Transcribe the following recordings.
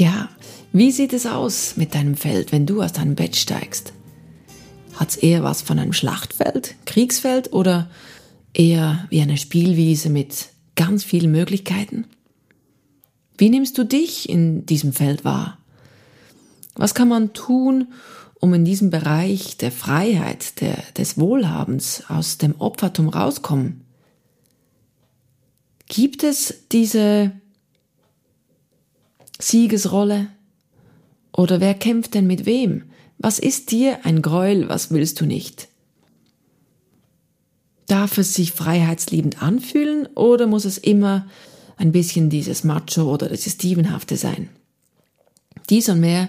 Ja, wie sieht es aus mit deinem Feld, wenn du aus deinem Bett steigst? Hat es eher was von einem Schlachtfeld, Kriegsfeld oder eher wie eine Spielwiese mit ganz vielen Möglichkeiten? Wie nimmst du dich in diesem Feld wahr? Was kann man tun, um in diesem Bereich der Freiheit, der, des Wohlhabens aus dem Opfertum rauskommen? Gibt es diese Siegesrolle? Oder wer kämpft denn mit wem? Was ist dir ein Gräuel, was willst du nicht? Darf es sich freiheitsliebend anfühlen oder muss es immer ein bisschen dieses Macho oder dieses Dievenhafte sein? Dies und mehr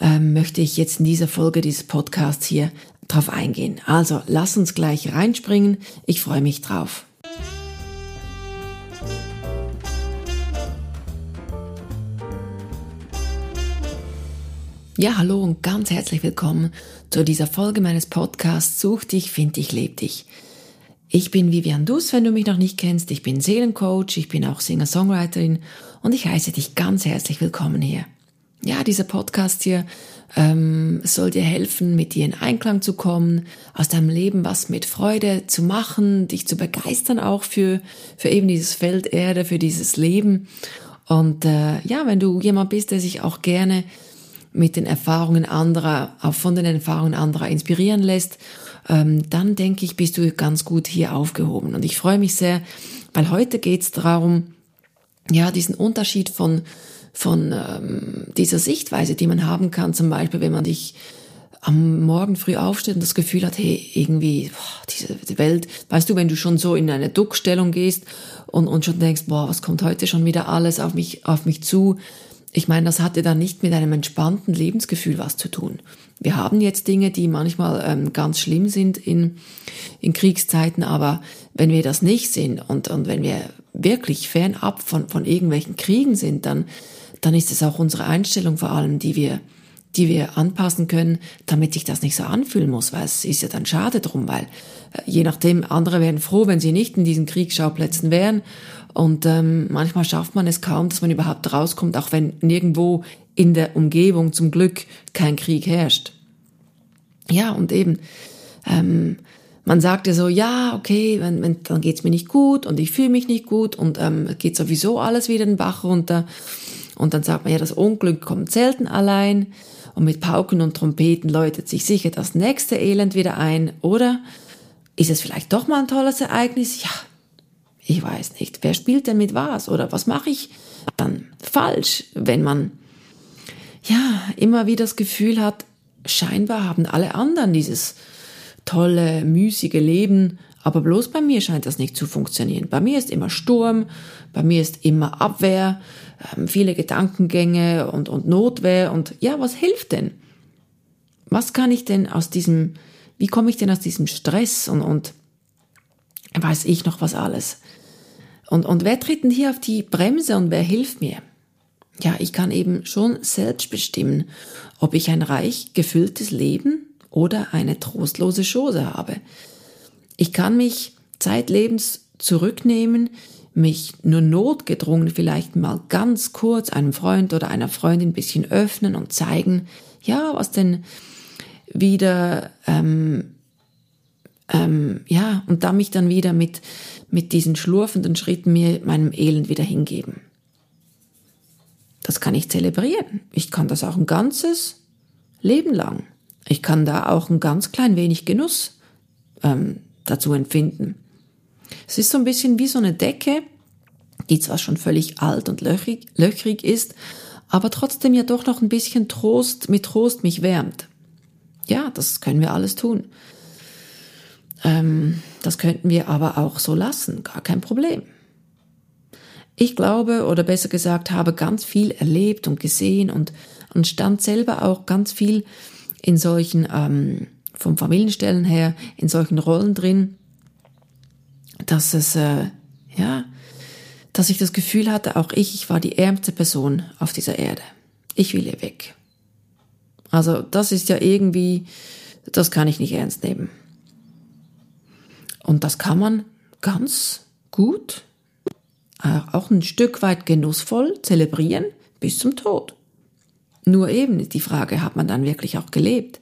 ähm, möchte ich jetzt in dieser Folge dieses Podcasts hier drauf eingehen. Also lass uns gleich reinspringen. Ich freue mich drauf. Ja, hallo und ganz herzlich willkommen zu dieser Folge meines Podcasts Such dich, find dich, leb dich. Ich bin Vivian Dus, wenn du mich noch nicht kennst. Ich bin Seelencoach, ich bin auch Singer-Songwriterin und ich heiße dich ganz herzlich willkommen hier. Ja, dieser Podcast hier ähm, soll dir helfen, mit dir in Einklang zu kommen, aus deinem Leben was mit Freude zu machen, dich zu begeistern auch für, für eben dieses Feld Erde, für dieses Leben. Und äh, ja, wenn du jemand bist, der sich auch gerne mit den Erfahrungen anderer, auch von den Erfahrungen anderer inspirieren lässt, ähm, dann denke ich, bist du ganz gut hier aufgehoben. Und ich freue mich sehr, weil heute geht es darum, ja, diesen Unterschied von, von ähm, dieser Sichtweise, die man haben kann, zum Beispiel, wenn man dich am Morgen früh aufsteht und das Gefühl hat, hey, irgendwie, boah, diese Welt, weißt du, wenn du schon so in eine Duckstellung gehst und, und schon denkst, boah, was kommt heute schon wieder alles auf mich, auf mich zu, ich meine, das hatte dann nicht mit einem entspannten Lebensgefühl was zu tun. Wir haben jetzt Dinge, die manchmal ähm, ganz schlimm sind in, in Kriegszeiten, aber wenn wir das nicht sind und, und wenn wir wirklich fernab von, von irgendwelchen Kriegen sind, dann, dann ist es auch unsere Einstellung vor allem, die wir, die wir anpassen können, damit sich das nicht so anfühlen muss, weil es ist ja dann schade drum, weil äh, je nachdem, andere wären froh, wenn sie nicht in diesen Kriegsschauplätzen wären und ähm, manchmal schafft man es kaum, dass man überhaupt rauskommt, auch wenn nirgendwo in der Umgebung zum Glück kein Krieg herrscht. Ja, und eben, ähm, man sagt ja so, ja, okay, wenn, wenn, dann geht's mir nicht gut und ich fühle mich nicht gut und ähm, geht sowieso alles wieder den Bach runter. Und dann sagt man ja, das Unglück kommt selten allein und mit Pauken und Trompeten läutet sich sicher das nächste Elend wieder ein. Oder ist es vielleicht doch mal ein tolles Ereignis? Ja, ich weiß nicht, wer spielt denn mit was oder was mache ich dann falsch, wenn man ja immer wieder das Gefühl hat, scheinbar haben alle anderen dieses tolle, müßige Leben, aber bloß bei mir scheint das nicht zu funktionieren. Bei mir ist immer Sturm, bei mir ist immer Abwehr, viele Gedankengänge und, und Notwehr und ja, was hilft denn? Was kann ich denn aus diesem, wie komme ich denn aus diesem Stress und, und weiß ich noch was alles? Und, und wer tritt denn hier auf die Bremse und wer hilft mir? Ja, ich kann eben schon selbst bestimmen, ob ich ein reich gefülltes Leben oder eine trostlose Chose habe. Ich kann mich zeitlebens zurücknehmen, mich nur notgedrungen vielleicht mal ganz kurz einem Freund oder einer Freundin ein bisschen öffnen und zeigen, ja, was denn wieder, ähm, ähm, ja, und da mich dann wieder mit mit diesen schlurfenden Schritten mir meinem Elend wieder hingeben. Das kann ich zelebrieren. Ich kann das auch ein ganzes Leben lang. Ich kann da auch ein ganz klein wenig Genuss ähm, dazu empfinden. Es ist so ein bisschen wie so eine Decke, die zwar schon völlig alt und löchrig, löchrig ist, aber trotzdem ja doch noch ein bisschen Trost, mit Trost mich wärmt. Ja, das können wir alles tun. Ähm, das könnten wir aber auch so lassen, gar kein Problem. Ich glaube, oder besser gesagt, habe ganz viel erlebt und gesehen und, und stand selber auch ganz viel in solchen, ähm, vom Familienstellen her, in solchen Rollen drin, dass es, äh, ja, dass ich das Gefühl hatte, auch ich, ich war die ärmste Person auf dieser Erde. Ich will hier weg. Also das ist ja irgendwie, das kann ich nicht ernst nehmen. Und das kann man ganz gut, äh, auch ein Stück weit genussvoll zelebrieren bis zum Tod. Nur eben die Frage, hat man dann wirklich auch gelebt?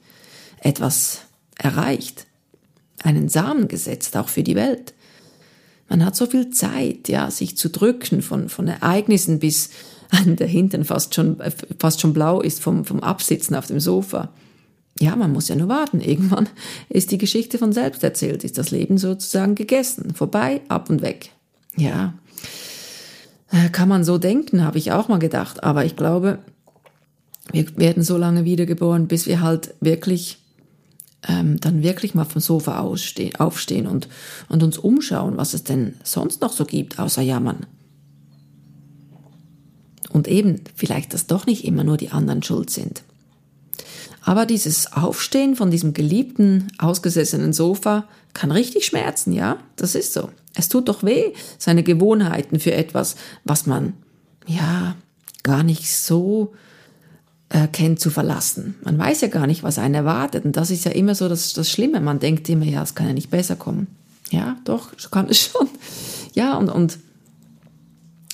Etwas erreicht? Einen Samen gesetzt, auch für die Welt? Man hat so viel Zeit, ja, sich zu drücken von, von Ereignissen bis der Hintern fast schon, fast schon blau ist vom, vom Absitzen auf dem Sofa. Ja, man muss ja nur warten. Irgendwann ist die Geschichte von selbst erzählt, ist das Leben sozusagen gegessen, vorbei, ab und weg. Ja, äh, kann man so denken, habe ich auch mal gedacht. Aber ich glaube, wir werden so lange wiedergeboren, bis wir halt wirklich ähm, dann wirklich mal vom Sofa ausstehen, aufstehen und, und uns umschauen, was es denn sonst noch so gibt, außer Jammern. Und eben, vielleicht, dass doch nicht immer nur die anderen schuld sind. Aber dieses Aufstehen von diesem geliebten, ausgesessenen Sofa kann richtig schmerzen, ja? Das ist so. Es tut doch weh, seine Gewohnheiten für etwas, was man, ja, gar nicht so äh, kennt, zu verlassen. Man weiß ja gar nicht, was einen erwartet. Und das ist ja immer so das, das Schlimme. Man denkt immer, ja, es kann ja nicht besser kommen. Ja, doch, kann es schon. Ja, und, und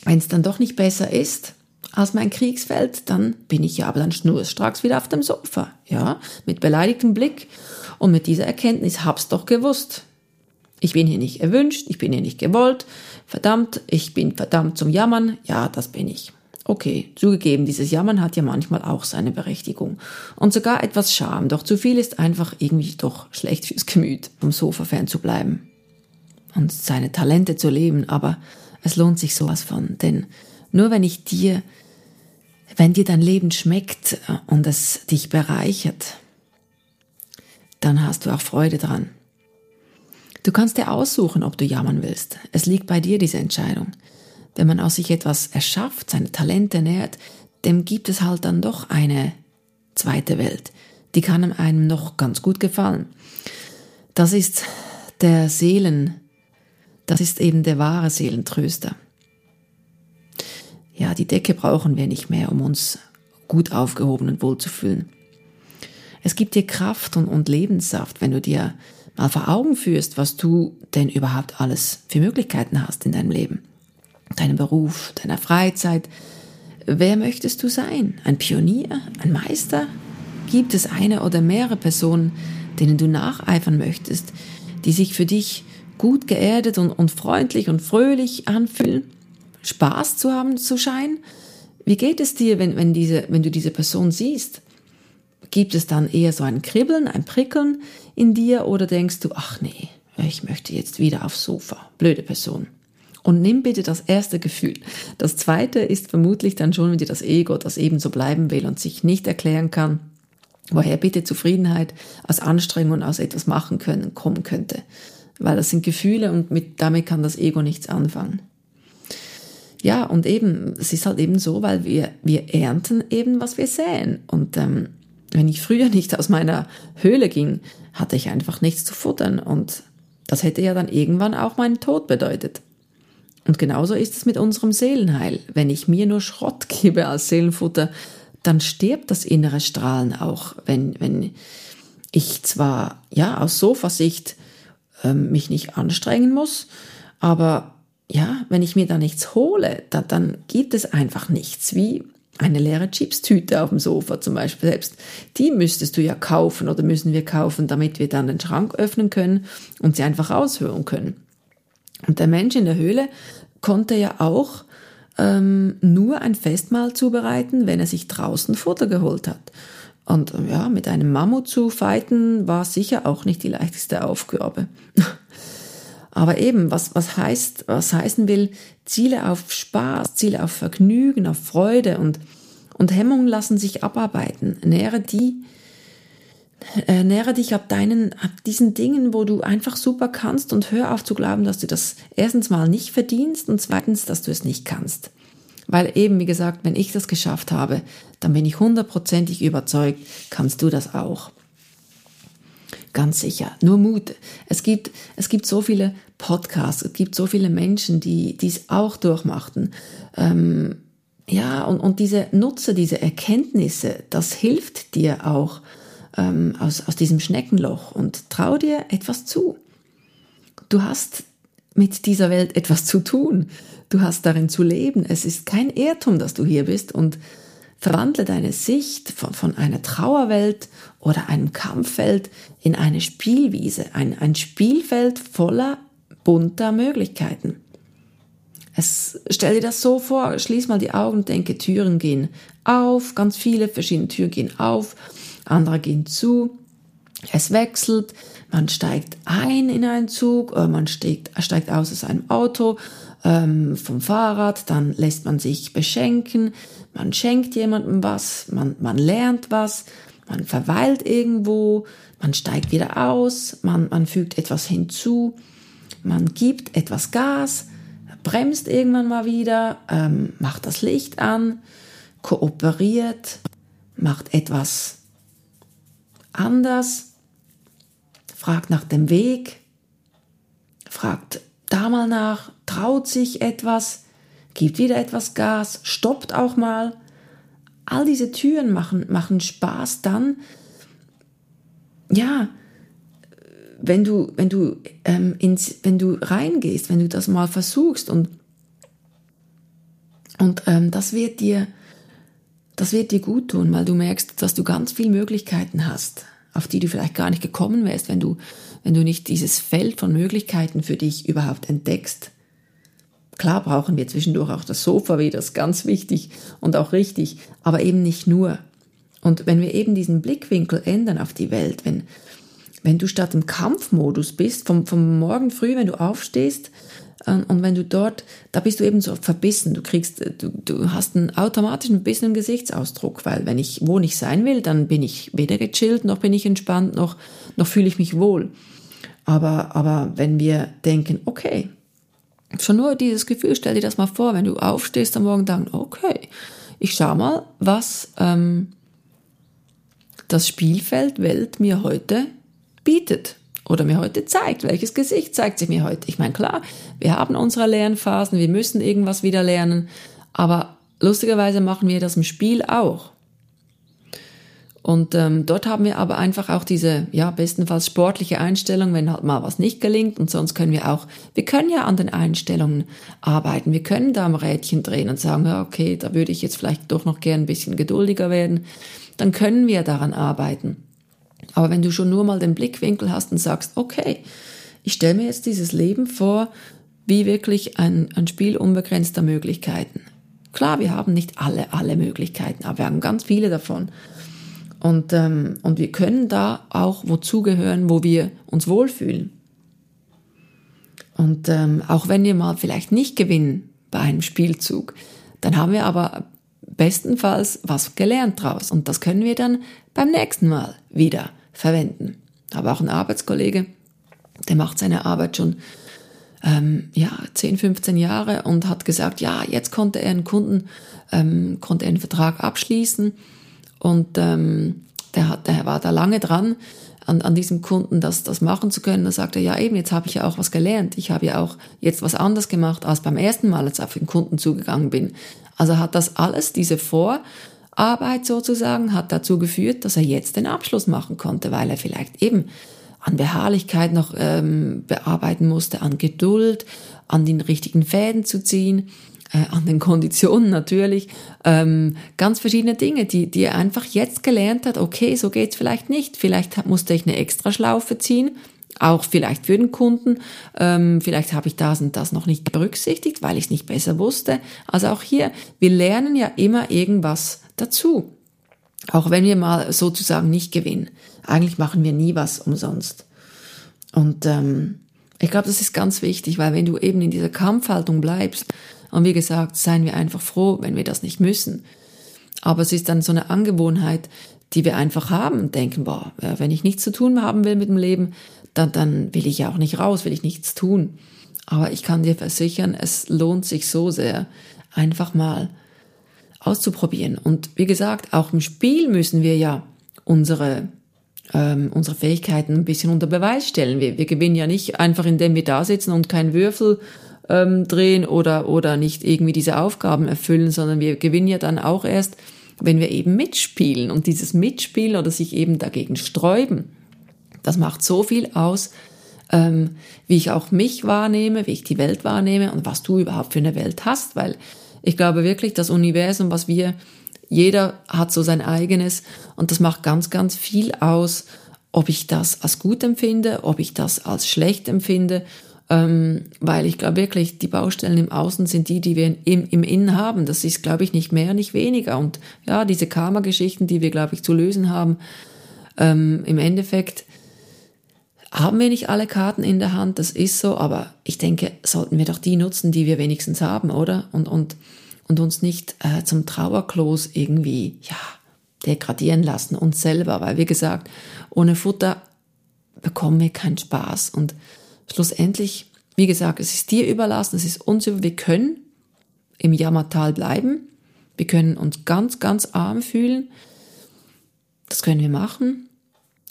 wenn es dann doch nicht besser ist als mein Kriegsfeld, dann bin ich ja aber dann schnurstracks wieder auf dem Sofa. Ja, mit beleidigtem Blick und mit dieser Erkenntnis, hab's doch gewusst. Ich bin hier nicht erwünscht, ich bin hier nicht gewollt. Verdammt, ich bin verdammt zum Jammern. Ja, das bin ich. Okay, zugegeben, dieses Jammern hat ja manchmal auch seine Berechtigung. Und sogar etwas Scham, doch zu viel ist einfach irgendwie doch schlecht fürs Gemüt, vom Sofa fern zu bleiben. Und seine Talente zu leben, aber es lohnt sich sowas von, denn nur wenn ich dir, wenn dir dein Leben schmeckt und es dich bereichert, dann hast du auch Freude dran. Du kannst dir aussuchen, ob du jammern willst. Es liegt bei dir, diese Entscheidung. Wenn man aus sich etwas erschafft, seine Talente nährt, dem gibt es halt dann doch eine zweite Welt. Die kann einem noch ganz gut gefallen. Das ist der Seelen, das ist eben der wahre Seelentröster. Ja, die Decke brauchen wir nicht mehr, um uns gut aufgehoben und wohl zu fühlen. Es gibt dir Kraft und, und Lebenssaft, wenn du dir mal vor Augen führst, was du denn überhaupt alles für Möglichkeiten hast in deinem Leben, deinem Beruf, deiner Freizeit. Wer möchtest du sein? Ein Pionier? Ein Meister? Gibt es eine oder mehrere Personen, denen du nacheifern möchtest, die sich für dich gut geerdet und, und freundlich und fröhlich anfühlen? Spaß zu haben zu scheinen? Wie geht es dir, wenn, wenn, diese, wenn du diese Person siehst? Gibt es dann eher so ein Kribbeln, ein Prickeln in dir oder denkst du, ach nee, ich möchte jetzt wieder aufs Sofa. Blöde Person. Und nimm bitte das erste Gefühl. Das zweite ist vermutlich dann schon wieder das Ego, das ebenso bleiben will und sich nicht erklären kann, woher bitte Zufriedenheit aus Anstrengung aus etwas machen können kommen könnte. Weil das sind Gefühle und mit, damit kann das Ego nichts anfangen. Ja, und eben, es ist halt eben so, weil wir, wir ernten eben, was wir säen. Und ähm, wenn ich früher nicht aus meiner Höhle ging, hatte ich einfach nichts zu futtern und das hätte ja dann irgendwann auch meinen Tod bedeutet. Und genauso ist es mit unserem Seelenheil. Wenn ich mir nur Schrott gebe als Seelenfutter, dann stirbt das innere Strahlen auch, wenn, wenn ich zwar, ja, aus Sofasicht ähm, mich nicht anstrengen muss, aber ja, wenn ich mir da nichts hole, da, dann gibt es einfach nichts. Wie eine leere Chipstüte auf dem Sofa zum Beispiel selbst, die müsstest du ja kaufen oder müssen wir kaufen, damit wir dann den Schrank öffnen können und sie einfach aushören können. Und der Mensch in der Höhle konnte ja auch ähm, nur ein Festmahl zubereiten, wenn er sich draußen Futter geholt hat. Und ja, mit einem Mammut zu fighten war sicher auch nicht die leichteste Aufgabe. Aber eben, was, was heißt, was heißen will, Ziele auf Spaß, Ziele auf Vergnügen, auf Freude und, und Hemmungen lassen sich abarbeiten. Nähere die, äh, nähere dich ab deinen, ab diesen Dingen, wo du einfach super kannst und hör auf zu glauben, dass du das erstens mal nicht verdienst und zweitens, dass du es nicht kannst. Weil eben, wie gesagt, wenn ich das geschafft habe, dann bin ich hundertprozentig überzeugt, kannst du das auch. Ganz sicher. Nur Mut. Es gibt, es gibt so viele Podcasts, es gibt so viele Menschen, die dies auch durchmachten. Ähm, ja, und, und diese Nutze, diese Erkenntnisse, das hilft dir auch ähm, aus, aus diesem Schneckenloch und trau dir etwas zu. Du hast mit dieser Welt etwas zu tun. Du hast darin zu leben. Es ist kein Irrtum, dass du hier bist und Verwandle deine Sicht von, von einer Trauerwelt oder einem Kampffeld in eine Spielwiese, ein, ein Spielfeld voller bunter Möglichkeiten. Es, stell dir das so vor, schließ mal die Augen denke, Türen gehen auf, ganz viele verschiedene Türen gehen auf, andere gehen zu, es wechselt, man steigt ein in einen Zug, oder man steigt, steigt aus aus einem Auto, ähm, vom Fahrrad, dann lässt man sich beschenken, man schenkt jemandem was, man, man lernt was, man verweilt irgendwo, man steigt wieder aus, man, man fügt etwas hinzu, man gibt etwas Gas, bremst irgendwann mal wieder, ähm, macht das Licht an, kooperiert, macht etwas anders, fragt nach dem Weg, fragt da mal nach, traut sich etwas, gibt wieder etwas Gas, stoppt auch mal. All diese Türen machen, machen Spaß dann, ja, wenn du, wenn du, ähm, ins, wenn du reingehst, wenn du das mal versuchst und, und ähm, das wird dir, das wird dir gut tun, weil du merkst, dass du ganz viele Möglichkeiten hast, auf die du vielleicht gar nicht gekommen wärst, wenn du, wenn du nicht dieses Feld von Möglichkeiten für dich überhaupt entdeckst. Klar brauchen wir zwischendurch auch das Sofa wieder, ist ganz wichtig und auch richtig, aber eben nicht nur. Und wenn wir eben diesen Blickwinkel ändern auf die Welt, wenn, wenn du statt im Kampfmodus bist, vom, vom Morgen früh, wenn du aufstehst, und wenn du dort, da bist du eben so verbissen. Du kriegst, äh, du, du hast einen automatischen Bissen im Gesichtsausdruck, weil wenn ich wo nicht sein will, dann bin ich weder gechillt, noch bin ich entspannt, noch, noch fühle ich mich wohl. Aber, aber wenn wir denken, okay, schon nur dieses Gefühl, stell dir das mal vor, wenn du aufstehst am Morgen, dann, okay, ich schau mal, was ähm, das Spielfeld Welt mir heute bietet oder mir heute zeigt. Welches Gesicht zeigt sich mir heute? Ich meine, klar, wir haben unsere Lernphasen, wir müssen irgendwas wieder lernen, aber lustigerweise machen wir das im Spiel auch. Und ähm, dort haben wir aber einfach auch diese, ja, bestenfalls sportliche Einstellung, wenn halt mal was nicht gelingt. Und sonst können wir auch, wir können ja an den Einstellungen arbeiten. Wir können da am Rädchen drehen und sagen, ja, okay, da würde ich jetzt vielleicht doch noch gern ein bisschen geduldiger werden. Dann können wir daran arbeiten. Aber wenn du schon nur mal den Blickwinkel hast und sagst, okay, ich stelle mir jetzt dieses Leben vor, wie wirklich ein, ein Spiel unbegrenzter Möglichkeiten. Klar, wir haben nicht alle, alle Möglichkeiten, aber wir haben ganz viele davon. Und, ähm, und wir können da auch wozu gehören, wo wir uns wohlfühlen. Und ähm, auch wenn wir mal vielleicht nicht gewinnen bei einem Spielzug, dann haben wir aber bestenfalls was gelernt draus. Und das können wir dann beim nächsten Mal wieder verwenden. Aber auch ein Arbeitskollege, der macht seine Arbeit schon ähm, ja, 10, 15 Jahre und hat gesagt, ja, jetzt konnte er einen Kunden, ähm, konnte er einen Vertrag abschließen und ähm, der, hat, der war da lange dran, an, an diesem Kunden das, das machen zu können. Da sagte er, ja eben, jetzt habe ich ja auch was gelernt. Ich habe ja auch jetzt was anders gemacht als beim ersten Mal, als ich auf den Kunden zugegangen bin. Also hat das alles, diese Vor- Arbeit sozusagen hat dazu geführt, dass er jetzt den Abschluss machen konnte, weil er vielleicht eben an Beharrlichkeit noch ähm, bearbeiten musste, an Geduld, an den richtigen Fäden zu ziehen, äh, an den Konditionen natürlich, ähm, ganz verschiedene Dinge, die, die er einfach jetzt gelernt hat, okay, so geht's vielleicht nicht, vielleicht musste ich eine extra Schlaufe ziehen, auch vielleicht für den Kunden, ähm, vielleicht habe ich das und das noch nicht berücksichtigt, weil ich es nicht besser wusste. Also auch hier, wir lernen ja immer irgendwas dazu. Auch wenn wir mal sozusagen nicht gewinnen. Eigentlich machen wir nie was umsonst. Und ähm, ich glaube, das ist ganz wichtig, weil wenn du eben in dieser Kampfhaltung bleibst, und wie gesagt, seien wir einfach froh, wenn wir das nicht müssen. Aber es ist dann so eine Angewohnheit, die wir einfach haben und denken, boah, wenn ich nichts zu tun haben will mit dem Leben, dann, dann will ich ja auch nicht raus, will ich nichts tun. Aber ich kann dir versichern, es lohnt sich so sehr, einfach mal auszuprobieren. Und wie gesagt, auch im Spiel müssen wir ja unsere, ähm, unsere Fähigkeiten ein bisschen unter Beweis stellen. Wir, wir gewinnen ja nicht einfach, indem wir da sitzen und keinen Würfel ähm, drehen oder, oder nicht irgendwie diese Aufgaben erfüllen, sondern wir gewinnen ja dann auch erst, wenn wir eben mitspielen. Und dieses Mitspielen oder sich eben dagegen sträuben, das macht so viel aus, ähm, wie ich auch mich wahrnehme, wie ich die Welt wahrnehme und was du überhaupt für eine Welt hast, weil Ich glaube wirklich, das Universum, was wir, jeder hat so sein eigenes und das macht ganz, ganz viel aus, ob ich das als gut empfinde, ob ich das als schlecht empfinde, ähm, weil ich glaube wirklich, die Baustellen im Außen sind die, die wir im, im Innen haben. Das ist, glaube ich, nicht mehr, nicht weniger. Und ja, diese Karma-Geschichten, die wir, glaube ich, zu lösen haben, ähm, im Endeffekt haben wir nicht alle Karten in der Hand, das ist so, aber ich denke, sollten wir doch die nutzen, die wir wenigstens haben, oder? Und, und, und uns nicht äh, zum Trauerklos irgendwie, ja, degradieren lassen, uns selber, weil wie gesagt, ohne Futter bekommen wir keinen Spaß. Und schlussendlich, wie gesagt, es ist dir überlassen, es ist uns über, wir können im Jammertal bleiben, wir können uns ganz, ganz arm fühlen, das können wir machen,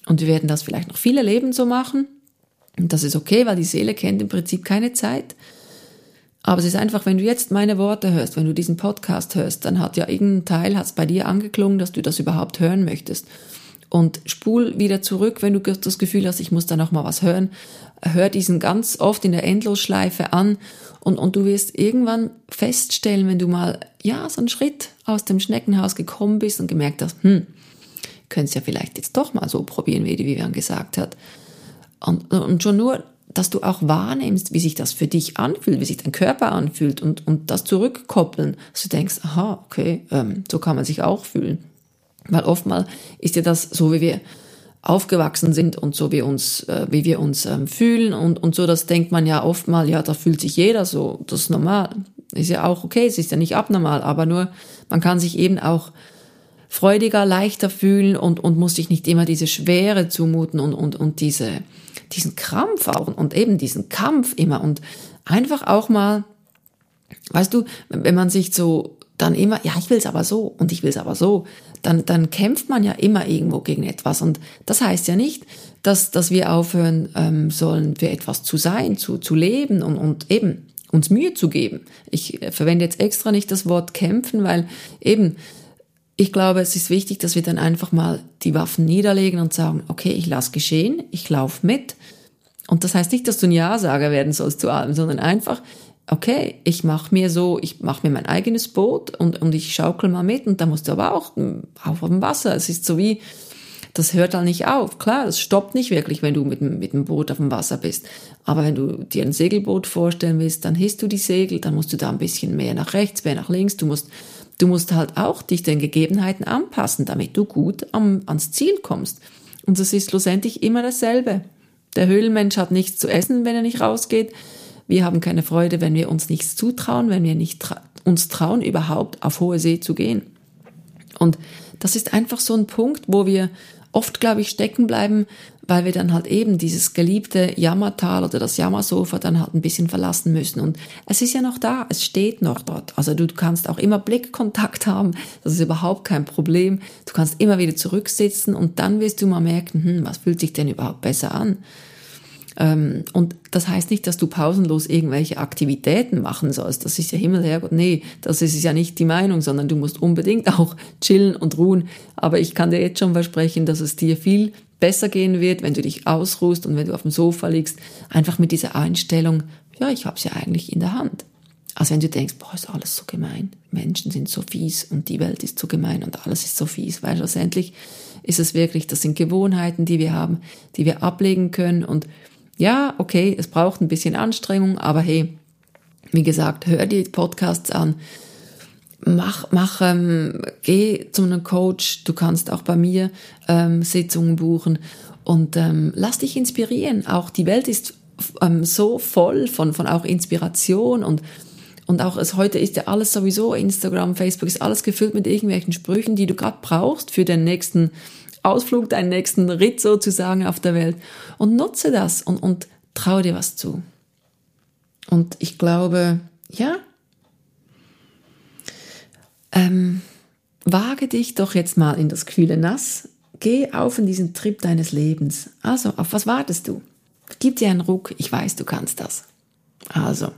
und wir werden das vielleicht noch viele Leben so machen. Und das ist okay, weil die Seele kennt im Prinzip keine Zeit. Aber es ist einfach, wenn du jetzt meine Worte hörst, wenn du diesen Podcast hörst, dann hat ja irgendein Teil, hat bei dir angeklungen, dass du das überhaupt hören möchtest. Und spul wieder zurück, wenn du das Gefühl hast, ich muss da noch mal was hören. Hör diesen ganz oft in der Endlosschleife an und, und du wirst irgendwann feststellen, wenn du mal, ja, so einen Schritt aus dem Schneckenhaus gekommen bist und gemerkt hast, hm, können es ja vielleicht jetzt doch mal so probieren, wie die Vivian gesagt hat. Und, und schon nur, dass du auch wahrnimmst, wie sich das für dich anfühlt, wie sich dein Körper anfühlt und, und das zurückkoppeln, dass du denkst, aha, okay, ähm, so kann man sich auch fühlen. Weil oftmal ist ja das so, wie wir aufgewachsen sind und so wie uns, äh, wie wir uns ähm, fühlen und, und so, das denkt man ja oft mal, ja, da fühlt sich jeder so, das ist normal. Ist ja auch okay, es ist ja nicht abnormal, aber nur, man kann sich eben auch freudiger, leichter fühlen und, und muss sich nicht immer diese Schwere zumuten und, und, und diese, diesen Krampf auch und eben diesen Kampf immer und einfach auch mal, weißt du, wenn man sich so dann immer, ja, ich will es aber so und ich will es aber so, dann, dann kämpft man ja immer irgendwo gegen etwas. Und das heißt ja nicht, dass, dass wir aufhören ähm, sollen, für etwas zu sein, zu, zu leben und, und eben uns Mühe zu geben. Ich verwende jetzt extra nicht das Wort kämpfen, weil eben ich glaube, es ist wichtig, dass wir dann einfach mal die Waffen niederlegen und sagen, okay, ich lasse geschehen, ich laufe mit. Und das heißt nicht, dass du ein Ja-Sager werden sollst zu allem, sondern einfach, okay, ich mache mir so, ich mache mir mein eigenes Boot und, und ich schaukel mal mit und da musst du aber auch auf dem Wasser. Es ist so wie, das hört halt nicht auf. Klar, das stoppt nicht wirklich, wenn du mit, mit dem Boot auf dem Wasser bist. Aber wenn du dir ein Segelboot vorstellen willst, dann hisst du die Segel, dann musst du da ein bisschen mehr nach rechts, mehr nach links, du musst Du musst halt auch dich den Gegebenheiten anpassen, damit du gut am, ans Ziel kommst. Und das ist schlussendlich immer dasselbe. Der Höhlenmensch hat nichts zu essen, wenn er nicht rausgeht. Wir haben keine Freude, wenn wir uns nichts zutrauen, wenn wir nicht tra uns trauen, überhaupt auf hohe See zu gehen. Und das ist einfach so ein Punkt, wo wir oft, glaube ich, stecken bleiben, weil wir dann halt eben dieses geliebte Jammertal oder das Jammersofa dann halt ein bisschen verlassen müssen. Und es ist ja noch da, es steht noch dort. Also du kannst auch immer Blickkontakt haben, das ist überhaupt kein Problem. Du kannst immer wieder zurücksitzen und dann wirst du mal merken, hm, was fühlt sich denn überhaupt besser an? Ähm, und das heißt nicht, dass du pausenlos irgendwelche Aktivitäten machen sollst. Das ist ja Himmel, Herrgott. Nee, das ist ja nicht die Meinung, sondern du musst unbedingt auch chillen und ruhen. Aber ich kann dir jetzt schon versprechen, dass es dir viel besser gehen wird, wenn du dich ausruhst und wenn du auf dem Sofa liegst, einfach mit dieser Einstellung, ja, ich habe es ja eigentlich in der Hand. Als wenn du denkst, boah, ist alles so gemein, Menschen sind so fies und die Welt ist so gemein und alles ist so fies, weil schlussendlich ist es wirklich, das sind Gewohnheiten, die wir haben, die wir ablegen können und ja, okay, es braucht ein bisschen Anstrengung, aber hey, wie gesagt, hör die Podcasts an, mach, mach, ähm, geh zu einem Coach, du kannst auch bei mir ähm, Sitzungen buchen und ähm, lass dich inspirieren. Auch die Welt ist ähm, so voll von, von auch Inspiration und und auch es heute ist ja alles sowieso Instagram, Facebook ist alles gefüllt mit irgendwelchen Sprüchen, die du gerade brauchst für den nächsten Ausflug, deinen nächsten Ritt sozusagen auf der Welt. Und nutze das und, und trau dir was zu. Und ich glaube, ja, ähm, wage dich doch jetzt mal in das kühle Nass. Geh auf in diesen Trip deines Lebens. Also, auf was wartest du? Gib dir einen Ruck. Ich weiß, du kannst das. Also,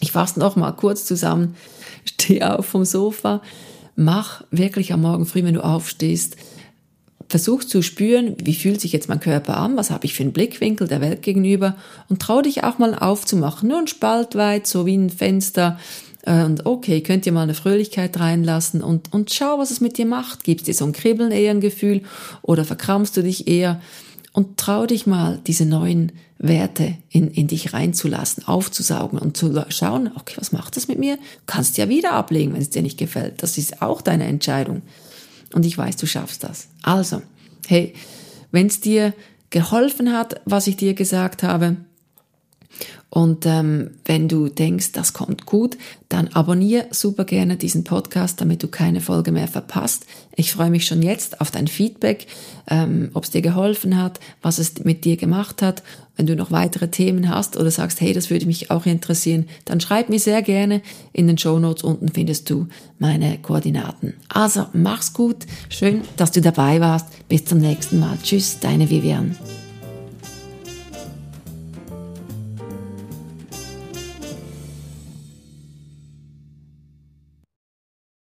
ich fasse noch mal kurz zusammen. Steh auf vom Sofa. Mach wirklich am Morgen früh, wenn du aufstehst, versuch zu spüren, wie fühlt sich jetzt mein Körper an, was habe ich für einen Blickwinkel der Welt gegenüber und trau dich auch mal aufzumachen, nur ein Spalt weit, so wie ein Fenster, Äh, und okay, könnt ihr mal eine Fröhlichkeit reinlassen und, und schau, was es mit dir macht. Gibt es dir so ein Kribbeln eher ein Gefühl oder verkrampfst du dich eher? Und trau dich mal, diese neuen Werte in, in dich reinzulassen, aufzusaugen und zu schauen, okay, was macht das mit mir? Kannst ja wieder ablegen, wenn es dir nicht gefällt. Das ist auch deine Entscheidung. Und ich weiß, du schaffst das. Also, hey, wenn es dir geholfen hat, was ich dir gesagt habe, und ähm, wenn du denkst, das kommt gut, dann abonniere super gerne diesen Podcast, damit du keine Folge mehr verpasst. Ich freue mich schon jetzt auf dein Feedback, ähm, ob es dir geholfen hat, was es mit dir gemacht hat. Wenn du noch weitere Themen hast oder sagst, hey, das würde mich auch interessieren, dann schreib mir sehr gerne. In den Show Notes unten findest du meine Koordinaten. Also mach's gut, schön, dass du dabei warst. Bis zum nächsten Mal. Tschüss, deine Vivian.